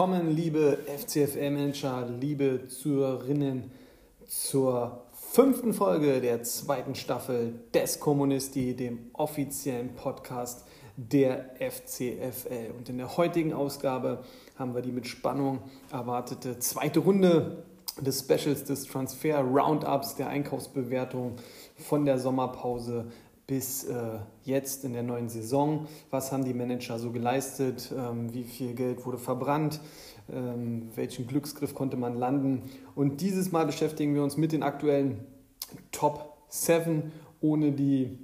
willkommen, liebe FCFL-Manager, liebe Zuhörerinnen, zur fünften Folge der zweiten Staffel des Kommunisti, dem offiziellen Podcast der FCFL. Und in der heutigen Ausgabe haben wir die mit Spannung erwartete zweite Runde des Specials des Transfer Roundups, der Einkaufsbewertung von der Sommerpause bis äh, jetzt in der neuen Saison? Was haben die Manager so geleistet? Ähm, wie viel Geld wurde verbrannt? Ähm, welchen Glücksgriff konnte man landen? Und dieses Mal beschäftigen wir uns mit den aktuellen Top 7 ohne die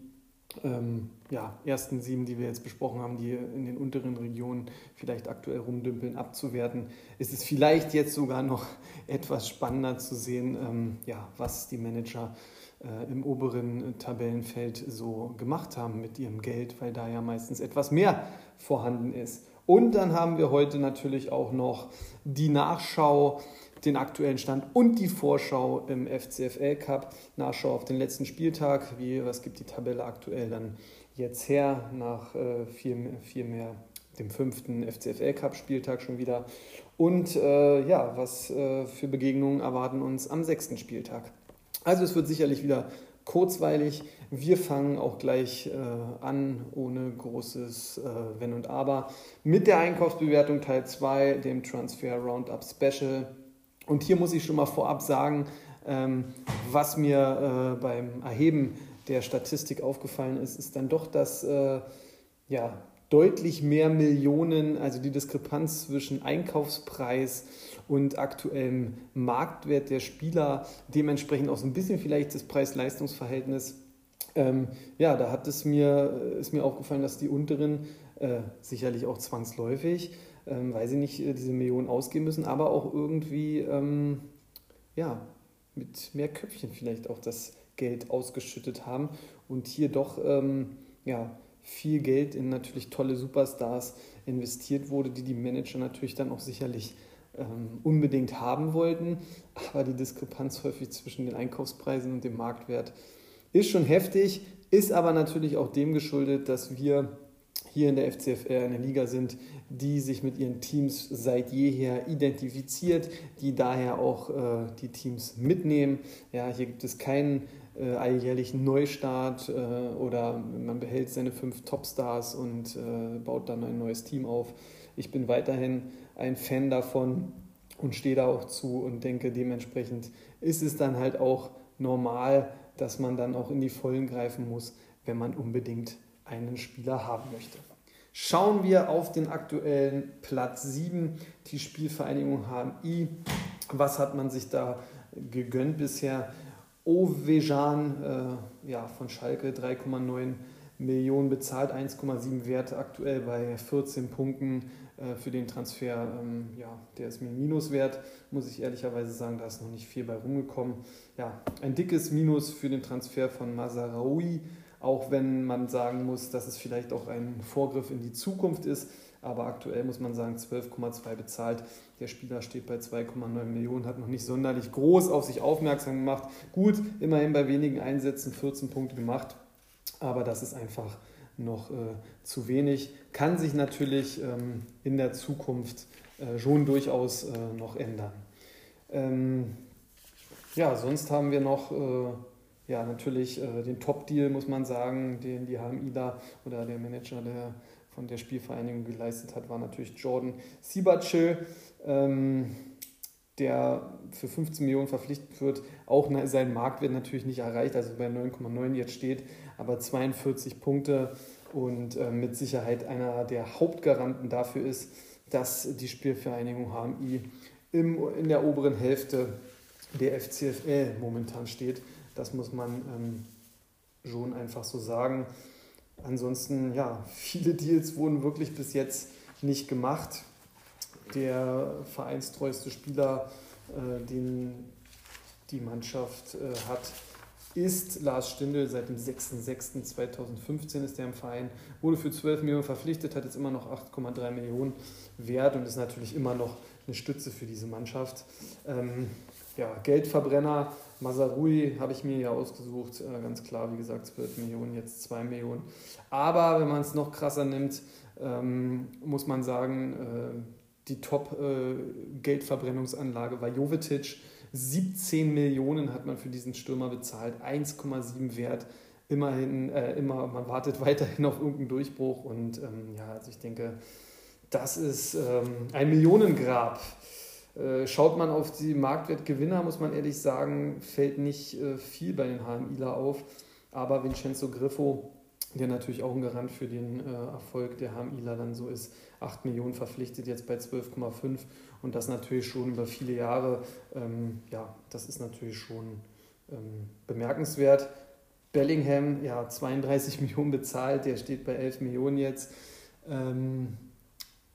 ähm, ja, ersten sieben, die wir jetzt besprochen haben, die in den unteren Regionen vielleicht aktuell rumdümpeln, abzuwerten, ist es vielleicht jetzt sogar noch etwas spannender zu sehen, ähm, ja, was die Manager im oberen Tabellenfeld so gemacht haben mit ihrem Geld, weil da ja meistens etwas mehr vorhanden ist. Und dann haben wir heute natürlich auch noch die Nachschau, den aktuellen Stand und die Vorschau im FCFL Cup. Nachschau auf den letzten Spieltag. Wie, was gibt die Tabelle aktuell dann jetzt her nach äh, vier, vier mehr dem fünften FCFL Cup Spieltag schon wieder. Und äh, ja, was äh, für Begegnungen erwarten uns am sechsten Spieltag? Also es wird sicherlich wieder kurzweilig. Wir fangen auch gleich äh, an, ohne großes äh, Wenn und Aber, mit der Einkaufsbewertung Teil 2, dem Transfer Roundup Special. Und hier muss ich schon mal vorab sagen, ähm, was mir äh, beim Erheben der Statistik aufgefallen ist, ist dann doch, dass äh, ja, deutlich mehr Millionen, also die Diskrepanz zwischen Einkaufspreis und aktuellem Marktwert der Spieler, dementsprechend auch so ein bisschen vielleicht das Preis-Leistungs-Verhältnis. Ähm, ja, da hat es mir, ist mir aufgefallen, dass die unteren äh, sicherlich auch zwangsläufig, ähm, weil sie nicht äh, diese Millionen ausgeben müssen, aber auch irgendwie ähm, ja, mit mehr Köpfchen vielleicht auch das Geld ausgeschüttet haben und hier doch ähm, ja, viel Geld in natürlich tolle Superstars investiert wurde, die die Manager natürlich dann auch sicherlich ähm, unbedingt haben wollten. Aber die Diskrepanz häufig zwischen den Einkaufspreisen und dem Marktwert ist schon heftig, ist aber natürlich auch dem geschuldet, dass wir hier in der FCFR eine Liga sind, die sich mit ihren Teams seit jeher identifiziert, die daher auch äh, die Teams mitnehmen. Ja, hier gibt es keinen äh, alljährlichen Neustart äh, oder man behält seine fünf Topstars und äh, baut dann ein neues Team auf. Ich bin weiterhin ein Fan davon und stehe da auch zu und denke, dementsprechend ist es dann halt auch normal, dass man dann auch in die Vollen greifen muss, wenn man unbedingt einen Spieler haben möchte. Schauen wir auf den aktuellen Platz 7, die Spielvereinigung HMI. Was hat man sich da gegönnt bisher? Ovejan äh, ja, von Schalke 3,9 Millionen bezahlt, 1,7 Wert aktuell bei 14 Punkten für den Transfer. Ähm, ja, der ist mir ein Minuswert, muss ich ehrlicherweise sagen, da ist noch nicht viel bei rumgekommen. Ja, ein dickes Minus für den Transfer von Mazaraoui, auch wenn man sagen muss, dass es vielleicht auch ein Vorgriff in die Zukunft ist. Aber aktuell muss man sagen, 12,2 bezahlt. Der Spieler steht bei 2,9 Millionen, hat noch nicht sonderlich groß auf sich aufmerksam gemacht. Gut, immerhin bei wenigen Einsätzen 14 Punkte gemacht, aber das ist einfach noch äh, zu wenig. Kann sich natürlich ähm, in der Zukunft äh, schon durchaus äh, noch ändern. Ähm, ja, sonst haben wir noch äh, ja, natürlich äh, den Top-Deal, muss man sagen, den die HMI da oder der Manager der von der Spielvereinigung geleistet hat, war natürlich Jordan Sibachö, ähm, der für 15 Millionen verpflichtet wird. Auch sein Marktwert natürlich nicht erreicht, also bei 9,9 jetzt steht, aber 42 Punkte und äh, mit Sicherheit einer der Hauptgaranten dafür ist, dass die Spielvereinigung HMI im, in der oberen Hälfte der FCFL momentan steht. Das muss man ähm, schon einfach so sagen. Ansonsten, ja, viele Deals wurden wirklich bis jetzt nicht gemacht. Der vereinstreueste Spieler, äh, den die Mannschaft äh, hat, ist Lars Stindl. Seit dem 6.6.2015 ist er im Verein, wurde für 12 Millionen verpflichtet, hat jetzt immer noch 8,3 Millionen wert und ist natürlich immer noch eine Stütze für diese Mannschaft. Ähm, ja, Geldverbrenner Masarui habe ich mir ja ausgesucht, äh, ganz klar, wie gesagt, 12 Millionen, jetzt 2 Millionen. Aber wenn man es noch krasser nimmt, ähm, muss man sagen, die Top-Geldverbrennungsanlage war Jovetic. 17 Millionen hat man für diesen Stürmer bezahlt, 1,7 Wert. Immerhin, äh, immer, man wartet weiterhin auf irgendeinen Durchbruch und ähm, ja, also ich denke, das ist ähm, ein Millionengrab. Äh, schaut man auf die Marktwertgewinner, muss man ehrlich sagen, fällt nicht äh, viel bei den HMIler auf. Aber Vincenzo Griffo, der natürlich auch ein Garant für den äh, Erfolg der HMIler dann so ist, 8 Millionen verpflichtet, jetzt bei 12,5 und das natürlich schon über viele Jahre. Ähm, ja, das ist natürlich schon ähm, bemerkenswert. Bellingham, ja, 32 Millionen bezahlt, der steht bei 11 Millionen jetzt. Ähm,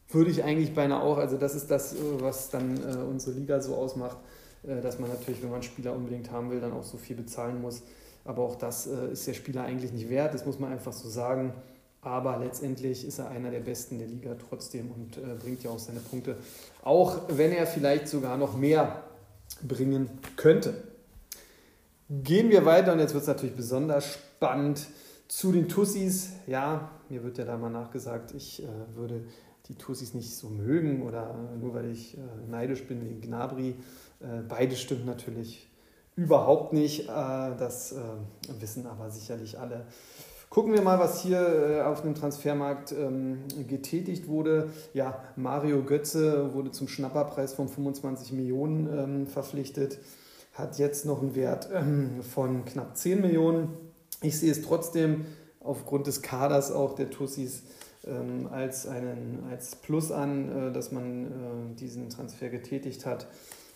würde ich eigentlich beinahe auch, also das ist das, äh, was dann äh, unsere Liga so ausmacht, äh, dass man natürlich, wenn man Spieler unbedingt haben will, dann auch so viel bezahlen muss. Aber auch das äh, ist der Spieler eigentlich nicht wert, das muss man einfach so sagen. Aber letztendlich ist er einer der Besten der Liga trotzdem und äh, bringt ja auch seine Punkte, auch wenn er vielleicht sogar noch mehr bringen könnte. Gehen wir weiter und jetzt wird es natürlich besonders spannend zu den Tussis. Ja, mir wird ja da mal nachgesagt, ich äh, würde die Tussis nicht so mögen oder nur weil ich äh, neidisch bin wegen Gnabry. Äh, beide stimmt natürlich überhaupt nicht. Äh, das äh, wissen aber sicherlich alle. Gucken wir mal, was hier äh, auf dem Transfermarkt ähm, getätigt wurde. Ja, Mario Götze wurde zum Schnapperpreis von 25 Millionen ähm, verpflichtet, hat jetzt noch einen Wert ähm, von knapp 10 Millionen. Ich sehe es trotzdem aufgrund des Kaders auch der Tussis als, einen, als Plus an, dass man diesen Transfer getätigt hat.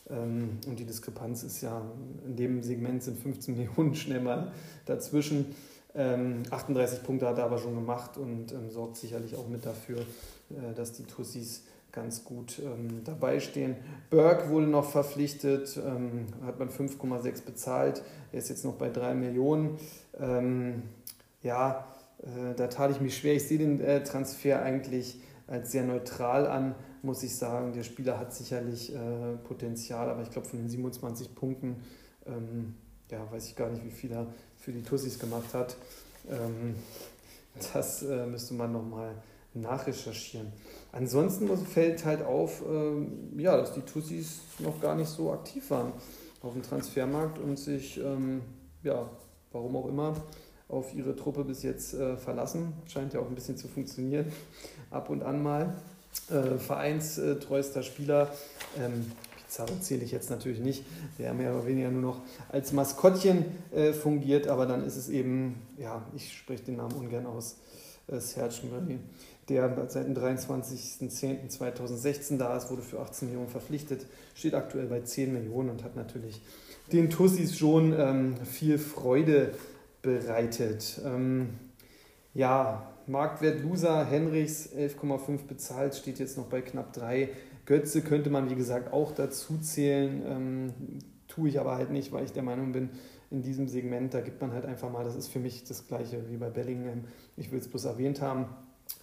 Ähm, und die Diskrepanz ist ja, in dem Segment sind 15 Millionen schnell mal dazwischen. 38 ähm, Punkte hat er aber schon gemacht und sorgt sicherlich auch mit dafür, äh, dass die Tussis ganz gut ähm, dabei stehen. Burke wurde noch verpflichtet, ähm, hat man 5,6 bezahlt. Er ist jetzt noch bei 3 Millionen. Ähm, ja, äh, da tat ich mich schwer. Ich sehe den äh, Transfer eigentlich als sehr neutral an, muss ich sagen. Der Spieler hat sicherlich äh, Potenzial, aber ich glaube, von den 27 Punkten, ähm, ja, weiß ich gar nicht, wie viel er für die Tussis gemacht hat. Ähm, das äh, müsste man nochmal nachrecherchieren. Ansonsten fällt halt auf, ähm, ja, dass die Tussis noch gar nicht so aktiv waren auf dem Transfermarkt und sich, ähm, ja, warum auch immer, auf ihre Truppe bis jetzt äh, verlassen. Scheint ja auch ein bisschen zu funktionieren, ab und an mal. Äh, vereinstreuester Spieler, ähm, Pizarro zähle ich jetzt natürlich nicht, der mehr oder weniger nur noch als Maskottchen äh, fungiert, aber dann ist es eben, ja, ich spreche den Namen ungern aus, äh, Serge Murray, der seit dem 23.10.2016 da ist, wurde für 18 Millionen verpflichtet, steht aktuell bei 10 Millionen und hat natürlich den Tussis schon ähm, viel Freude bereitet. Ähm, ja, Marktwert Loser, Henrichs 11,5 bezahlt, steht jetzt noch bei knapp 3. Götze könnte man, wie gesagt, auch dazu zählen. Ähm, tue ich aber halt nicht, weil ich der Meinung bin, in diesem Segment, da gibt man halt einfach mal, das ist für mich das gleiche wie bei Bellingham. Ich will es bloß erwähnt haben.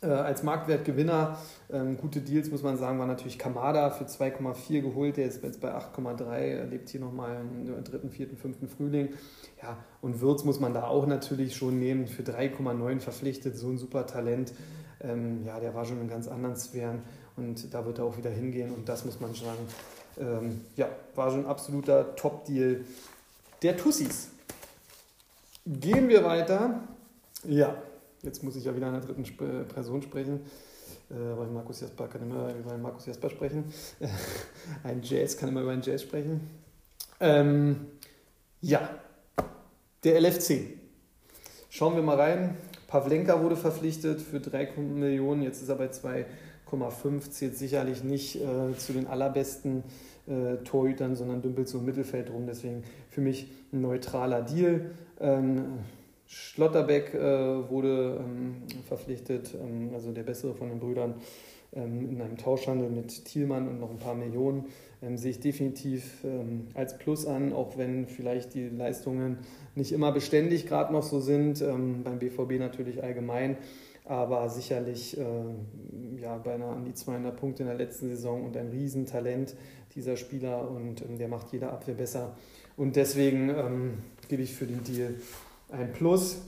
Äh, als Marktwertgewinner, ähm, gute Deals muss man sagen, war natürlich Kamada für 2,4 geholt, der ist jetzt bei 8,3, lebt hier nochmal im dritten, vierten, fünften Frühling. Ja, und Würz muss man da auch natürlich schon nehmen, für 3,9 verpflichtet, so ein super Talent. Ähm, ja, der war schon in ganz anderen Sphären und da wird er auch wieder hingehen und das muss man sagen. Ähm, ja, war schon ein absoluter Top-Deal der Tussis. Gehen wir weiter. Ja, Jetzt muss ich ja wieder in der dritten Sp Person sprechen, äh, weil Markus Jasper kann immer über einen Markus Jasper sprechen. ein Jazz kann immer über einen Jazz sprechen. Ähm, ja, der LFC. Schauen wir mal rein. Pavlenka wurde verpflichtet für 3 Millionen, jetzt ist er bei 2,5, zählt sicherlich nicht äh, zu den allerbesten äh, Torhütern, sondern dümpelt so im Mittelfeld rum. Deswegen für mich ein neutraler Deal. Ähm, Schlotterbeck äh, wurde ähm, verpflichtet, ähm, also der bessere von den Brüdern, ähm, in einem Tauschhandel mit Thielmann und noch ein paar Millionen. Ähm, sehe ich definitiv ähm, als Plus an, auch wenn vielleicht die Leistungen nicht immer beständig gerade noch so sind, ähm, beim BVB natürlich allgemein, aber sicherlich äh, ja, beinahe an die 200 Punkte in der letzten Saison und ein Riesentalent dieser Spieler und der macht jede Abwehr besser. Und deswegen gebe ich für den Deal ein Plus.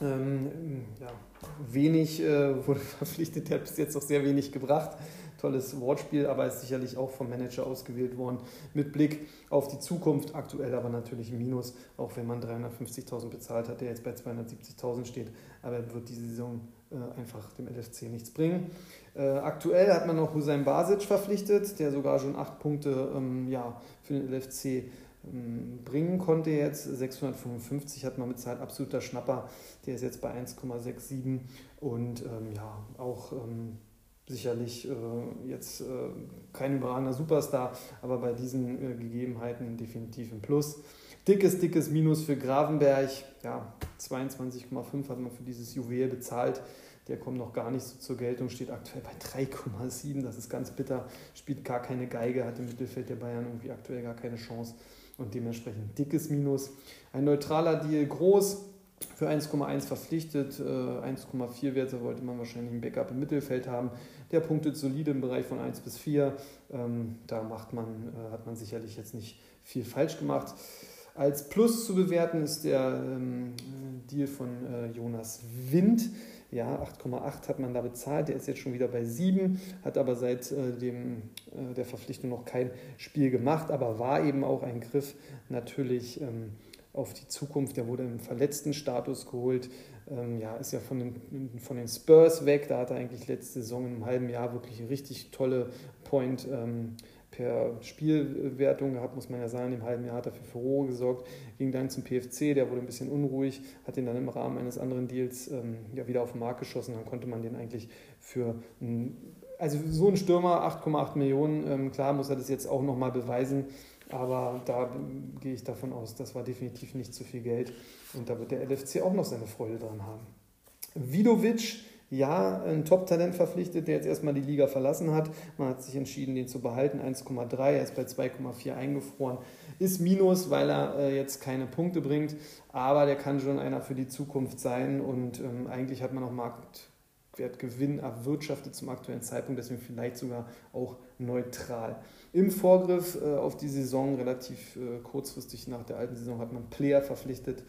Ähm, ja, wenig äh, wurde verpflichtet, der hat bis jetzt auch sehr wenig gebracht. tolles Wortspiel, aber ist sicherlich auch vom Manager ausgewählt worden mit Blick auf die Zukunft. Aktuell aber natürlich im Minus, auch wenn man 350.000 bezahlt hat, der jetzt bei 270.000 steht. Aber er wird diese Saison äh, einfach dem LFC nichts bringen. Äh, aktuell hat man noch Hussein Basic verpflichtet, der sogar schon acht Punkte ähm, ja, für den LFC bringen konnte jetzt. 655 hat man bezahlt, absoluter Schnapper. Der ist jetzt bei 1,67 und ähm, ja, auch ähm, sicherlich äh, jetzt äh, kein überragender Superstar, aber bei diesen äh, Gegebenheiten definitiv ein Plus. Dickes, dickes Minus für Gravenberg. Ja, 22,5 hat man für dieses Juwel bezahlt. Der kommt noch gar nicht so zur Geltung, steht aktuell bei 3,7. Das ist ganz bitter. Spielt gar keine Geige, hat im Mittelfeld der Bayern irgendwie aktuell gar keine Chance und dementsprechend dickes Minus. Ein neutraler Deal groß, für 1,1 verpflichtet, 1,4 äh, Werte wollte man wahrscheinlich ein Backup im Mittelfeld haben. Der punktet solide im Bereich von 1 bis 4. Ähm, da macht man, äh, hat man sicherlich jetzt nicht viel falsch gemacht. Als Plus zu bewerten ist der ähm, Deal von äh, Jonas Wind. Ja, 8,8 hat man da bezahlt. Der ist jetzt schon wieder bei 7, hat aber seit äh, dem, äh, der Verpflichtung noch kein Spiel gemacht, aber war eben auch ein Griff natürlich ähm, auf die Zukunft. Der wurde im verletzten Status geholt. Ähm, ja, ist ja von den, von den Spurs weg. Da hat er eigentlich letzte Saison im halben Jahr wirklich richtig tolle Point. Ähm, per Spielwertung gehabt, muss man ja sagen. Im halben Jahr hat er für Furore gesorgt, ging dann zum PFC, der wurde ein bisschen unruhig, hat ihn dann im Rahmen eines anderen Deals ähm, ja, wieder auf den Markt geschossen. Dann konnte man den eigentlich für, ein, also so ein Stürmer, 8,8 Millionen, ähm, klar muss er das jetzt auch nochmal beweisen, aber da gehe ich davon aus, das war definitiv nicht zu viel Geld und da wird der LFC auch noch seine Freude dran haben. Vidovic ja, ein Top-Talent verpflichtet, der jetzt erstmal die Liga verlassen hat. Man hat sich entschieden, den zu behalten. 1,3, er ist bei 2,4 eingefroren. Ist Minus, weil er äh, jetzt keine Punkte bringt, aber der kann schon einer für die Zukunft sein und ähm, eigentlich hat man auch Marktwertgewinn erwirtschaftet zum aktuellen Zeitpunkt, deswegen vielleicht sogar auch neutral. Im Vorgriff äh, auf die Saison, relativ äh, kurzfristig nach der alten Saison, hat man Player verpflichtet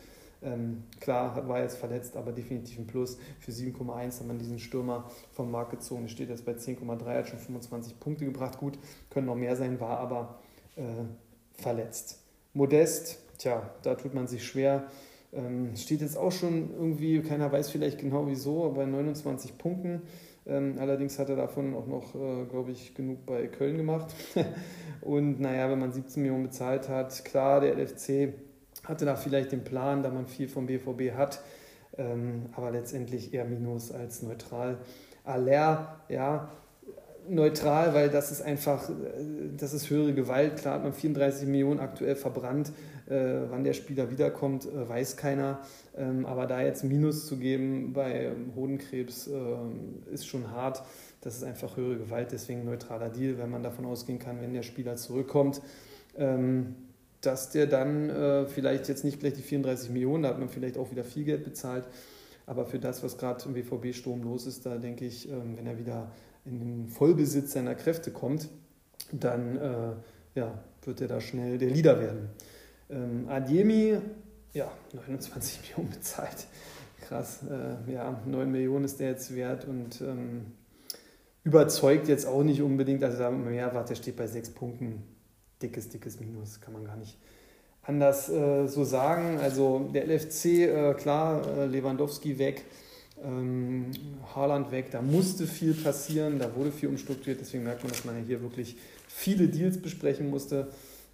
ähm, klar, war jetzt verletzt, aber definitiv ein Plus. Für 7,1 hat man diesen Stürmer vom Markt gezogen. Steht jetzt bei 10,3, hat schon 25 Punkte gebracht. Gut, können noch mehr sein, war aber äh, verletzt. Modest, tja, da tut man sich schwer. Ähm, steht jetzt auch schon irgendwie, keiner weiß vielleicht genau wieso, bei 29 Punkten. Ähm, allerdings hat er davon auch noch, äh, glaube ich, genug bei Köln gemacht. Und naja, wenn man 17 Millionen bezahlt hat, klar, der LFC hatte da vielleicht den Plan, da man viel vom BVB hat, ähm, aber letztendlich eher Minus als neutral. Aller, ja, neutral, weil das ist einfach, äh, das ist höhere Gewalt. Klar hat man 34 Millionen aktuell verbrannt. Äh, wann der Spieler wiederkommt, äh, weiß keiner. Ähm, aber da jetzt Minus zu geben bei Hodenkrebs äh, ist schon hart. Das ist einfach höhere Gewalt, deswegen neutraler Deal, wenn man davon ausgehen kann, wenn der Spieler zurückkommt. Ähm, dass der dann äh, vielleicht jetzt nicht gleich die 34 Millionen, da hat man vielleicht auch wieder viel Geld bezahlt, aber für das, was gerade im BVB-Sturm los ist, da denke ich, ähm, wenn er wieder in den Vollbesitz seiner Kräfte kommt, dann äh, ja, wird er da schnell der Leader werden. Ähm, Ademi, ja, 29 Millionen bezahlt. Krass, äh, ja, 9 Millionen ist der jetzt wert und ähm, überzeugt jetzt auch nicht unbedingt. Also mehr war, der steht bei 6 Punkten dickes, dickes Minus, kann man gar nicht anders äh, so sagen. Also der LFC, äh, klar, äh, Lewandowski weg, ähm, Haaland weg, da musste viel passieren, da wurde viel umstrukturiert, deswegen merkt man, dass man ja hier wirklich viele Deals besprechen musste.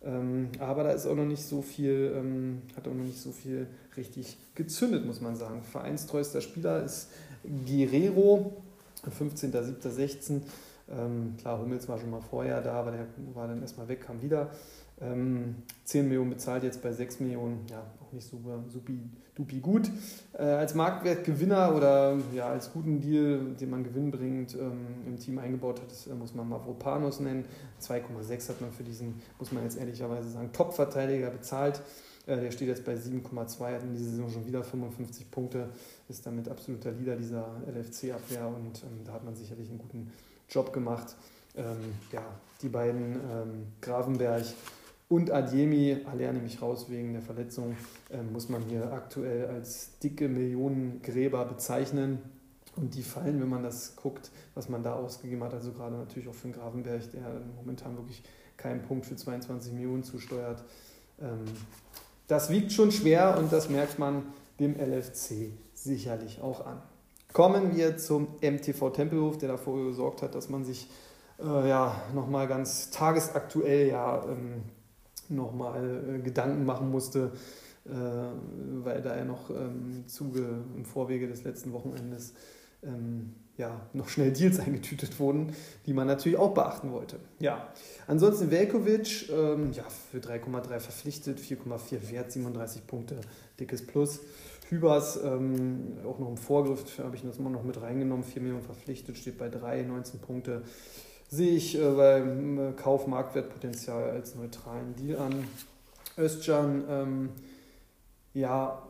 Ähm, aber da ist auch noch nicht so viel, ähm, hat auch noch nicht so viel richtig gezündet, muss man sagen. Vereinstreuster Spieler ist Guerrero, 15.07.16. Ähm, klar, Hummels war schon mal vorher da, aber der war dann erstmal weg, kam wieder. Ähm, 10 Millionen bezahlt, jetzt bei 6 Millionen, ja, auch nicht super, supi, dupi gut. Äh, als Marktwertgewinner oder ja, als guten Deal, den man Gewinn bringt, ähm, im Team eingebaut hat, das, äh, muss man Mavropanos nennen. 2,6 hat man für diesen, muss man jetzt ehrlicherweise sagen, Top-Verteidiger bezahlt. Äh, der steht jetzt bei 7,2, hat in dieser Saison schon wieder 55 Punkte, ist damit absoluter Leader dieser LFC-Abwehr und ähm, da hat man sicherlich einen guten Job gemacht. Ähm, ja, die beiden ähm, Gravenberg und Adjemi, Aller nämlich raus wegen der Verletzung, ähm, muss man hier aktuell als dicke Millionengräber bezeichnen. Und die fallen, wenn man das guckt, was man da ausgegeben hat. Also gerade natürlich auch für den Grafenberg, der momentan wirklich keinen Punkt für 22 Millionen zusteuert. Ähm, das wiegt schon schwer und das merkt man dem LFC sicherlich auch an. Kommen wir zum MTV Tempelhof, der dafür gesorgt hat, dass man sich äh, ja, nochmal ganz tagesaktuell ja ähm, nochmal äh, Gedanken machen musste, äh, weil da ja noch ähm, Zuge, im Vorwege des letzten Wochenendes ähm, ja, noch schnell Deals eingetütet wurden, die man natürlich auch beachten wollte. Ja, ansonsten Velkovic, ähm, ja, für 3,3 verpflichtet, 4,4 Wert, 37 Punkte, dickes Plus. Hübers, ähm, auch noch im Vorgriff, habe ich das mal noch mit reingenommen, 4 Millionen verpflichtet, steht bei 3, 19 Punkte. Sehe ich äh, beim äh, Kauf-Marktwertpotenzial als neutralen Deal an. Özcan, ähm, ja,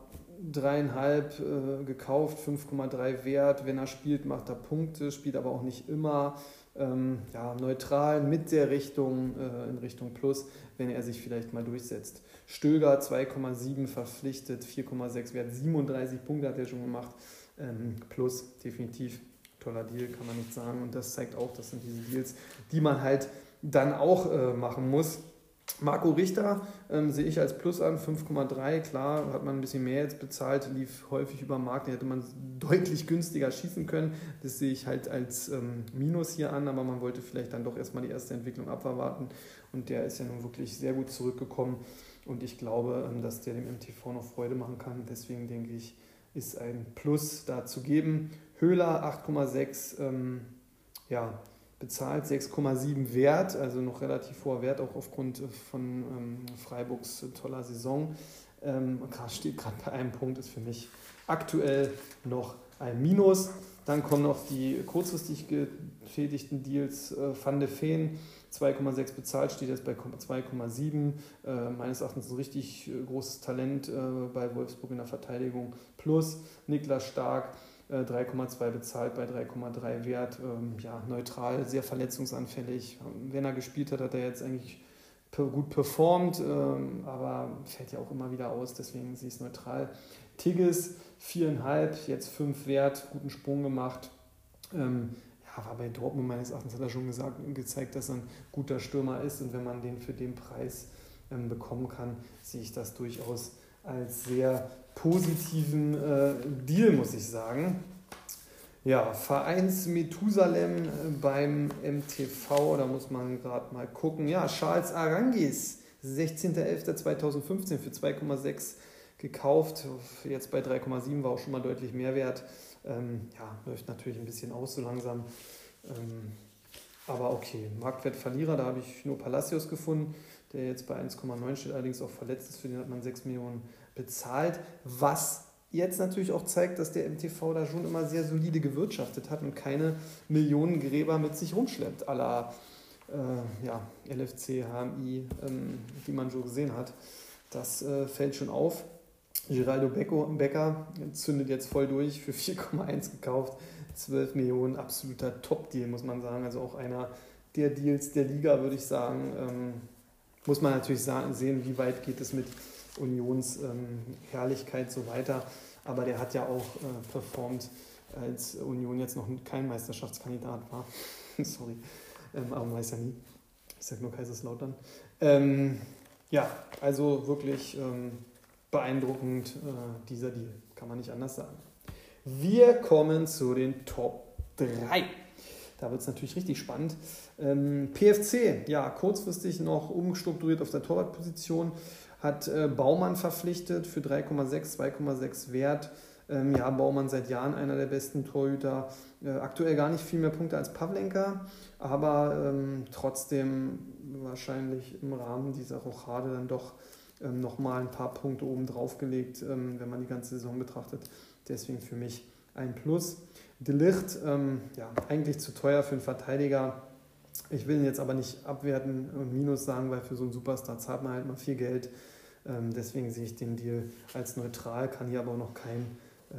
dreieinhalb äh, gekauft, 5,3 wert. Wenn er spielt, macht er Punkte, spielt aber auch nicht immer. Ähm, ja, neutral mit der Richtung äh, in Richtung Plus, wenn er sich vielleicht mal durchsetzt. Stöger 2,7 verpflichtet, 4,6 wert, 37 Punkte hat er schon gemacht. Ähm, plus, definitiv toller Deal, kann man nicht sagen. Und das zeigt auch, das sind diese Deals, die man halt dann auch äh, machen muss. Marco Richter ähm, sehe ich als Plus an, 5,3. Klar, hat man ein bisschen mehr jetzt bezahlt, lief häufig über Markt, den hätte man deutlich günstiger schießen können. Das sehe ich halt als ähm, Minus hier an, aber man wollte vielleicht dann doch erstmal die erste Entwicklung abwarten. Und der ist ja nun wirklich sehr gut zurückgekommen. Und ich glaube, ähm, dass der dem MTV noch Freude machen kann. Deswegen denke ich, ist ein Plus da zu geben. Höhler 8,6. Ähm, ja, bezahlt, 6,7 Wert, also noch relativ hoher Wert, auch aufgrund von ähm, Freiburgs toller Saison. Ähm, steht gerade bei einem Punkt, ist für mich aktuell noch ein Minus. Dann kommen noch die kurzfristig getätigten Deals. Äh, Van de Feen 2,6 bezahlt, steht jetzt bei 2,7. Äh, meines Erachtens ein richtig äh, großes Talent äh, bei Wolfsburg in der Verteidigung. Plus Niklas Stark 3,2 äh, bezahlt bei 3,3 Wert. Ähm, ja, neutral, sehr verletzungsanfällig. Wenn er gespielt hat, hat er jetzt eigentlich gut performt, ähm, aber fällt ja auch immer wieder aus, deswegen sehe ich es neutral. Tigges 4,5, jetzt 5 Wert, guten Sprung gemacht. Ähm, ja, war bei Dortmund meines Erachtens, hat er schon gesagt, gezeigt, dass er ein guter Stürmer ist und wenn man den für den Preis bekommen kann, sehe ich das durchaus als sehr positiven äh, Deal, muss ich sagen. Ja, Vereins Methusalem äh, beim MTV, da muss man gerade mal gucken. Ja, Charles Arangis, 16.11.2015 für 2,6 gekauft. Jetzt bei 3,7 war auch schon mal deutlich mehr wert. Ähm, ja, läuft natürlich ein bisschen aus so langsam. Ähm, aber okay, Marktwertverlierer, da habe ich nur Palacios gefunden, der jetzt bei 1,9 steht, allerdings auch verletzt ist. Für den hat man 6 Millionen bezahlt, was jetzt natürlich auch zeigt, dass der MTV da schon immer sehr solide gewirtschaftet hat und keine Millionengräber mit sich rumschleppt, aller äh, ja, LFC, HMI, ähm, die man so gesehen hat. Das äh, fällt schon auf. Geraldo Becker zündet jetzt voll durch, für 4,1 gekauft, 12 Millionen, absoluter Top-Deal, muss man sagen. Also auch einer der Deals der Liga, würde ich sagen. Ähm, muss man natürlich sehen, wie weit geht es mit Unionsherrlichkeit ähm, so weiter. Aber der hat ja auch äh, performt, als Union jetzt noch kein Meisterschaftskandidat war. Sorry, ähm, aber man weiß ja nie. Ich sage nur Kaiserslautern. Ähm, ja, also wirklich ähm, beeindruckend äh, dieser Deal, kann man nicht anders sagen. Wir kommen zu den Top 3. Da wird es natürlich richtig spannend. Ähm, PFC, ja, kurzfristig noch umstrukturiert auf der Torwartposition hat äh, Baumann verpflichtet für 3,6, 2,6 Wert. Ähm, ja, Baumann seit Jahren einer der besten Torhüter. Äh, aktuell gar nicht viel mehr Punkte als Pavlenka, aber ähm, trotzdem wahrscheinlich im Rahmen dieser Rochade dann doch ähm, nochmal ein paar Punkte oben drauf gelegt, ähm, wenn man die ganze Saison betrachtet. Deswegen für mich ein Plus. De Licht, ähm, ja, eigentlich zu teuer für einen Verteidiger. Ich will ihn jetzt aber nicht abwerten und Minus sagen, weil für so einen Superstar zahlt man halt mal viel Geld. Ähm, deswegen sehe ich den Deal als neutral, kann hier aber auch noch kein äh,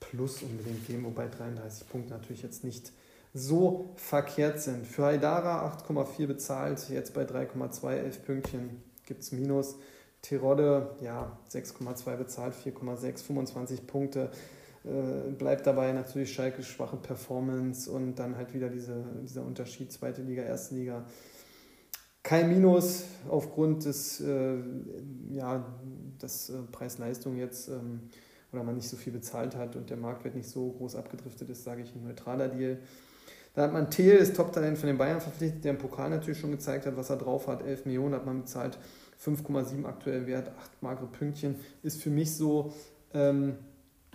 Plus unbedingt geben, wobei 33 Punkte natürlich jetzt nicht so verkehrt sind. Für Haidara 8,4 bezahlt, jetzt bei 3,2, 11 Pünktchen gibt es Minus. Tirode, ja, 6,2 bezahlt, 4,6, 25 Punkte. Äh, bleibt dabei natürlich Schalke schwache Performance und dann halt wieder diese, dieser Unterschied zweite Liga, erste Liga. Kein Minus aufgrund des, äh, ja, äh, Preis-Leistung jetzt ähm, oder man nicht so viel bezahlt hat und der Marktwert nicht so groß abgedriftet ist, sage ich ein neutraler Deal. Da hat man Thiel, das Top-Talent von den Bayern verpflichtet, der im Pokal natürlich schon gezeigt hat, was er drauf hat. 11 Millionen hat man bezahlt, 5,7 aktuell wert, 8 magere Pünktchen. Ist für mich so ähm,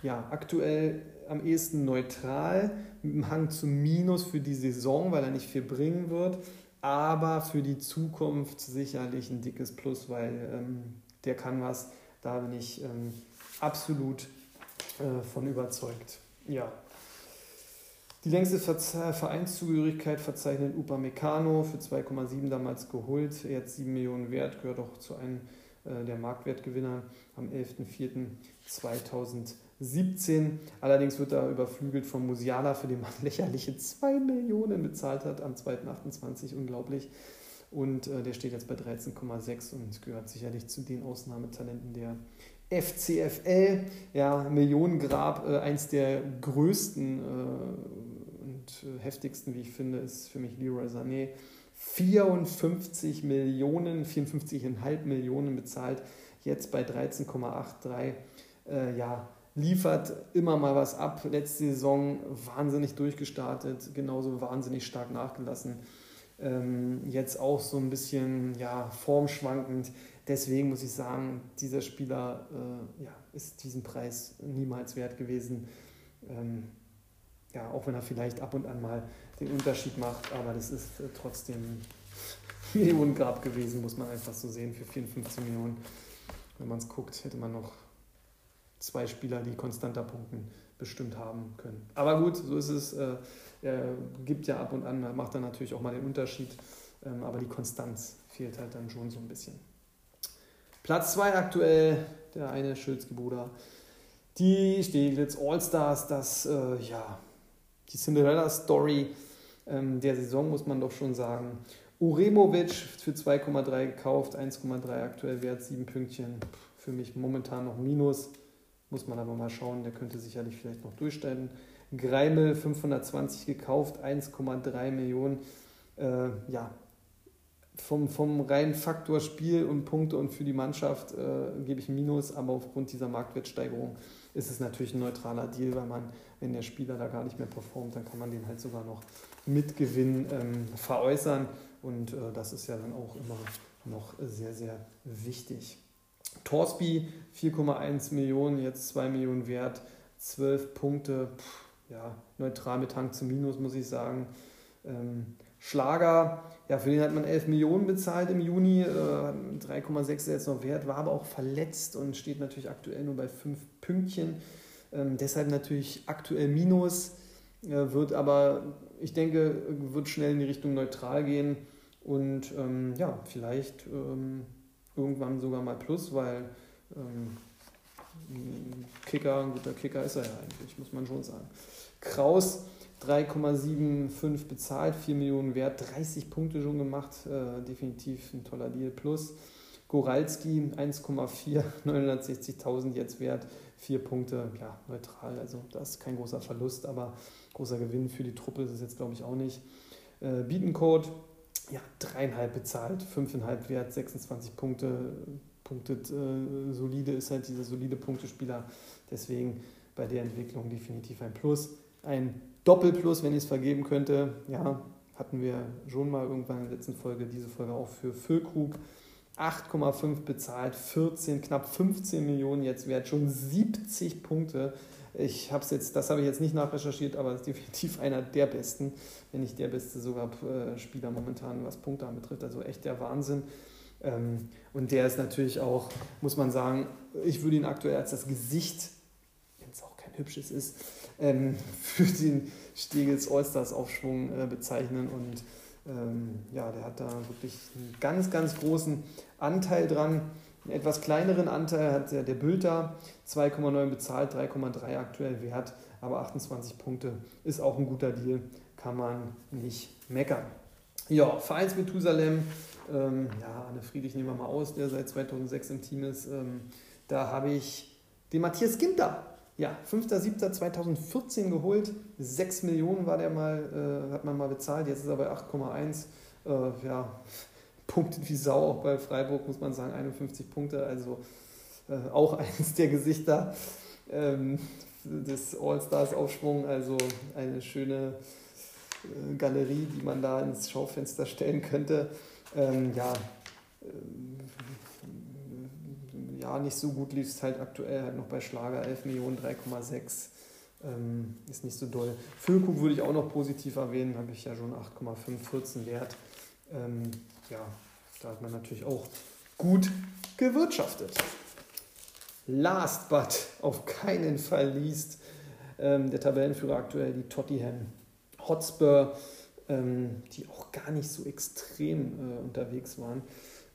ja, aktuell am ehesten neutral, mit einem Hang zum Minus für die Saison, weil er nicht viel bringen wird. Aber für die Zukunft sicherlich ein dickes Plus, weil ähm, der kann was. Da bin ich ähm, absolut äh, von überzeugt. Ja, die längste Vereinszugehörigkeit verzeichnet Upamecano für 2,7 damals geholt, jetzt 7 Millionen wert, gehört auch zu einem äh, der Marktwertgewinner am 11.04.2017. Allerdings wird er überflügelt von Musiala, für den man lächerliche 2 Millionen bezahlt hat am 2.28. Unglaublich. Und äh, der steht jetzt bei 13,6 und gehört sicherlich zu den Ausnahmetalenten der FCFL. Ja, Millionengrab, äh, eins der größten äh, und äh, heftigsten, wie ich finde, ist für mich Leroy Sané. 54 Millionen, 54,5 Millionen bezahlt, jetzt bei 13,83. Äh, ja, liefert immer mal was ab. Letzte Saison wahnsinnig durchgestartet, genauso wahnsinnig stark nachgelassen. Ähm, jetzt auch so ein bisschen ja, formschwankend. Deswegen muss ich sagen, dieser Spieler äh, ja, ist diesen Preis niemals wert gewesen. Ähm, ja, auch wenn er vielleicht ab und an mal den Unterschied macht, aber das ist äh, trotzdem Millionengrab gewesen, muss man einfach so sehen, für 54 Millionen. Wenn man es guckt, hätte man noch zwei Spieler, die konstanter punkten, bestimmt haben können. Aber gut, so ist es. Äh, er gibt ja ab und an, macht dann natürlich auch mal den Unterschied, ähm, aber die Konstanz fehlt halt dann schon so ein bisschen. Platz 2 aktuell, der eine Schulzke-Bruder. Die Steglitz All-Stars, das, äh, ja, die Cinderella-Story ähm, der Saison, muss man doch schon sagen. Uremovic für 2,3 gekauft, 1,3 aktuell wert, 7 Pünktchen. Für mich momentan noch Minus. Muss man aber mal schauen, der könnte sicherlich vielleicht noch durchstellen. Greimel 520 gekauft, 1,3 Millionen. Äh, ja, vom, vom reinen Faktor Spiel und Punkte und für die Mannschaft äh, gebe ich Minus, aber aufgrund dieser Marktwertsteigerung ist es natürlich ein neutraler Deal, weil man, wenn der Spieler da gar nicht mehr performt, dann kann man den halt sogar noch mit Gewinn ähm, veräußern und äh, das ist ja dann auch immer noch sehr, sehr wichtig. Torsby 4,1 Millionen, jetzt 2 Millionen wert, 12 Punkte, pff, ja, neutral mit Hang zu Minus, muss ich sagen. Ähm, Schlager, ja, für den hat man 11 Millionen bezahlt im Juni, äh, 3,6 ist jetzt noch wert, war aber auch verletzt und steht natürlich aktuell nur bei 5 Pünktchen. Ähm, deshalb natürlich aktuell Minus, äh, wird aber, ich denke, wird schnell in die Richtung neutral gehen und ähm, ja, vielleicht ähm, irgendwann sogar mal Plus, weil ähm, ein Kicker, ein guter Kicker ist er ja eigentlich, muss man schon sagen. Kraus 3,75 bezahlt, 4 Millionen wert, 30 Punkte schon gemacht, äh, definitiv ein toller Deal. Plus Goralski 1,4, 960.000 jetzt wert, 4 Punkte, ja, neutral, also das ist kein großer Verlust, aber großer Gewinn für die Truppe ist es jetzt, glaube ich, auch nicht. Äh, Bietencode, ja, 3,5 bezahlt, 5,5 wert, 26 Punkte, punktet äh, solide, ist halt dieser solide Punktespieler, deswegen bei der Entwicklung definitiv ein Plus. Ein Doppelplus, wenn ich es vergeben könnte. Ja, hatten wir schon mal irgendwann in der letzten Folge, diese Folge auch für Füllkrug. 8,5 bezahlt, 14, knapp 15 Millionen jetzt wert, schon 70 Punkte. Ich habe jetzt, das habe ich jetzt nicht nachrecherchiert, aber ist definitiv einer der besten, wenn nicht der beste sogar äh, Spieler momentan, was Punkte anbetrifft. Also echt der Wahnsinn. Ähm, und der ist natürlich auch, muss man sagen, ich würde ihn aktuell als das Gesicht, wenn es auch kein hübsches ist, ähm, für den Stegels Allstars Aufschwung äh, bezeichnen. Und ähm, ja, der hat da wirklich einen ganz, ganz großen Anteil dran. Einen etwas kleineren Anteil hat der, der Bülter, 2,9 bezahlt, 3,3 aktuell wert, aber 28 Punkte ist auch ein guter Deal, kann man nicht meckern. Ja, Vereins Methusalem, ähm, ja, Anne Friedrich nehmen wir mal aus, der seit 2006 im Team ist. Ähm, da habe ich den Matthias Ginter Ja, 5.7.2014 geholt. 6 Millionen war der mal, äh, hat man mal bezahlt. Jetzt ist er bei 8,1. Äh, ja, punktet wie Sau. Auch bei Freiburg muss man sagen, 51 Punkte. Also äh, auch eines der Gesichter ähm, des All-Stars-Aufschwung. Also eine schöne äh, Galerie, die man da ins Schaufenster stellen könnte. Ähm, ja, ähm, ja, nicht so gut lief es halt aktuell halt noch bei Schlager 11 Millionen, 3,6 ähm, ist nicht so doll. Füllkrug würde ich auch noch positiv erwähnen, habe ich ja schon 8,514 Wert. Ähm, ja, da hat man natürlich auch gut gewirtschaftet. Last but auf keinen Fall least ähm, der Tabellenführer aktuell, die Tottenham Hotspur, ähm, die auch gar nicht so extrem äh, unterwegs waren.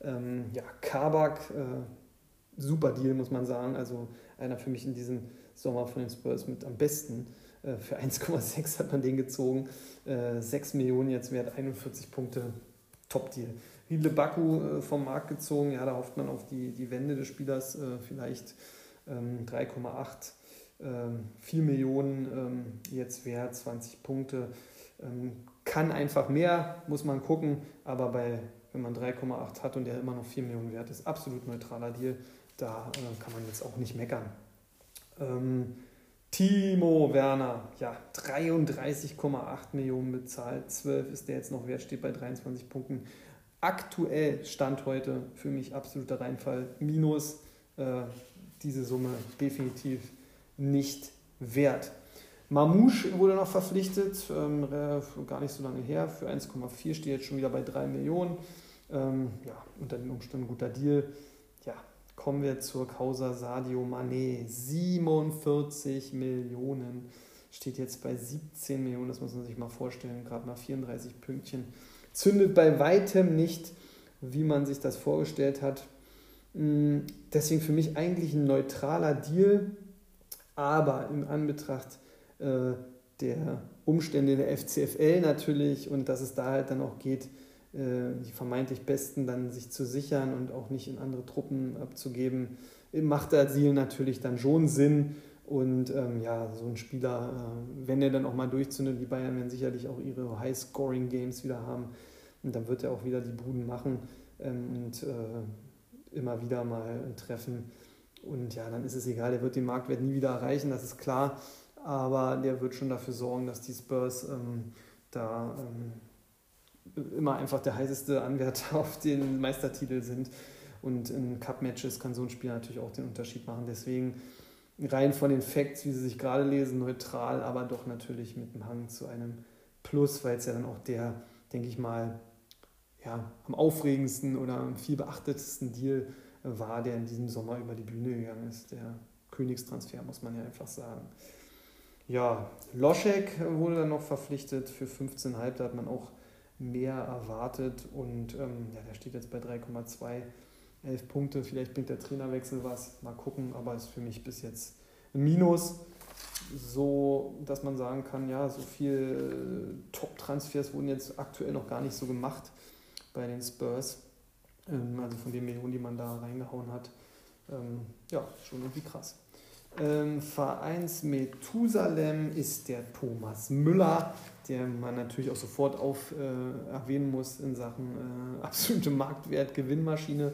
Ähm, ja, Kabak, äh, super Deal, muss man sagen. Also einer für mich in diesem Sommer von den Spurs mit am besten. Äh, für 1,6 hat man den gezogen. Äh, 6 Millionen jetzt wert, 41 Punkte. Top-Deal. Riedle Baku äh, vom Markt gezogen, ja, da hofft man auf die, die Wende des Spielers äh, vielleicht ähm, 3,8 4 ähm, Millionen ähm, jetzt wert, 20 Punkte. Ähm, kann einfach mehr, muss man gucken, aber bei, wenn man 3,8 hat und der immer noch 4 Millionen wert ist, absolut neutraler Deal. Da äh, kann man jetzt auch nicht meckern. Ähm, Timo Werner, ja, 33,8 Millionen bezahlt, 12 ist der jetzt noch wert, steht bei 23 Punkten. Aktuell Stand heute für mich absoluter Reinfall, minus äh, diese Summe definitiv nicht wert. Mamouche wurde noch verpflichtet, ähm, gar nicht so lange her, für 1,4 steht jetzt schon wieder bei 3 Millionen. Ähm, ja, unter den Umständen guter Deal. Ja, kommen wir zur Causa Sadio Mané. 47 Millionen, steht jetzt bei 17 Millionen, das muss man sich mal vorstellen, gerade mal 34 Pünktchen. Zündet bei weitem nicht, wie man sich das vorgestellt hat. Mm, deswegen für mich eigentlich ein neutraler Deal aber im Anbetracht äh, der Umstände der FCFL natürlich und dass es da halt dann auch geht, die vermeintlich Besten dann sich zu sichern und auch nicht in andere Truppen abzugeben, macht der Ziel natürlich dann schon Sinn. Und ähm, ja, so ein Spieler, äh, wenn er dann auch mal durchzündet, die Bayern werden sicherlich auch ihre High-Scoring-Games wieder haben. Und dann wird er auch wieder die Buden machen ähm, und äh, immer wieder mal treffen. Und ja, dann ist es egal, der wird den Marktwert nie wieder erreichen, das ist klar. Aber der wird schon dafür sorgen, dass die Spurs ähm, da ähm, immer einfach der heißeste Anwärter auf den Meistertitel sind. Und in Cup-Matches kann so ein Spiel natürlich auch den Unterschied machen. Deswegen rein von den Facts, wie sie sich gerade lesen, neutral, aber doch natürlich mit dem Hang zu einem Plus, weil es ja dann auch der, denke ich mal, ja, am aufregendsten oder am viel beachtetesten Deal war, der in diesem Sommer über die Bühne gegangen ist. Der Königstransfer, muss man ja einfach sagen. Ja, Loschek wurde dann noch verpflichtet für 15,5, da hat man auch mehr erwartet und ähm, ja, der steht jetzt bei 3,2, 11 Punkte. Vielleicht bringt der Trainerwechsel was, mal gucken, aber ist für mich bis jetzt ein Minus. So, dass man sagen kann, ja, so viele Top-Transfers wurden jetzt aktuell noch gar nicht so gemacht bei den Spurs. Ähm, also von den Millionen, die man da reingehauen hat. Ähm, ja, schon irgendwie krass. Ähm, Vereins Methusalem ist der Thomas Müller, der man natürlich auch sofort auf äh, erwähnen muss in Sachen äh, absolute Marktwert, Gewinnmaschine.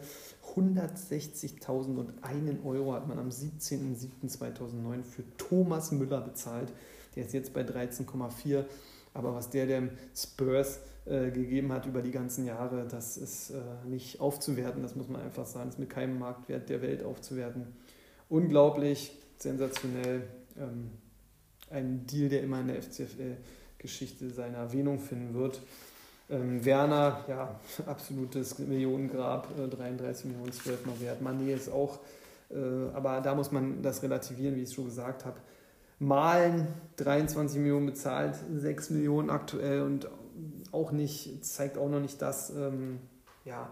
160.001 Euro hat man am 17.07.2009 für Thomas Müller bezahlt. Der ist jetzt bei 13,4. Aber was der dem Spurs äh, gegeben hat über die ganzen Jahre, das ist äh, nicht aufzuwerten, das muss man einfach sagen, das ist mit keinem Marktwert der Welt aufzuwerten. Unglaublich, sensationell, ähm, ein Deal, der immer in der FCFL-Geschichte seine Erwähnung finden wird. Ähm, Werner, ja, absolutes Millionengrab, äh, 33 Millionen, 12 noch wert. Mané ist auch, äh, aber da muss man das relativieren, wie ich es schon gesagt habe. Malen, 23 Millionen bezahlt, 6 Millionen aktuell und auch nicht, zeigt auch noch nicht das, ähm, ja,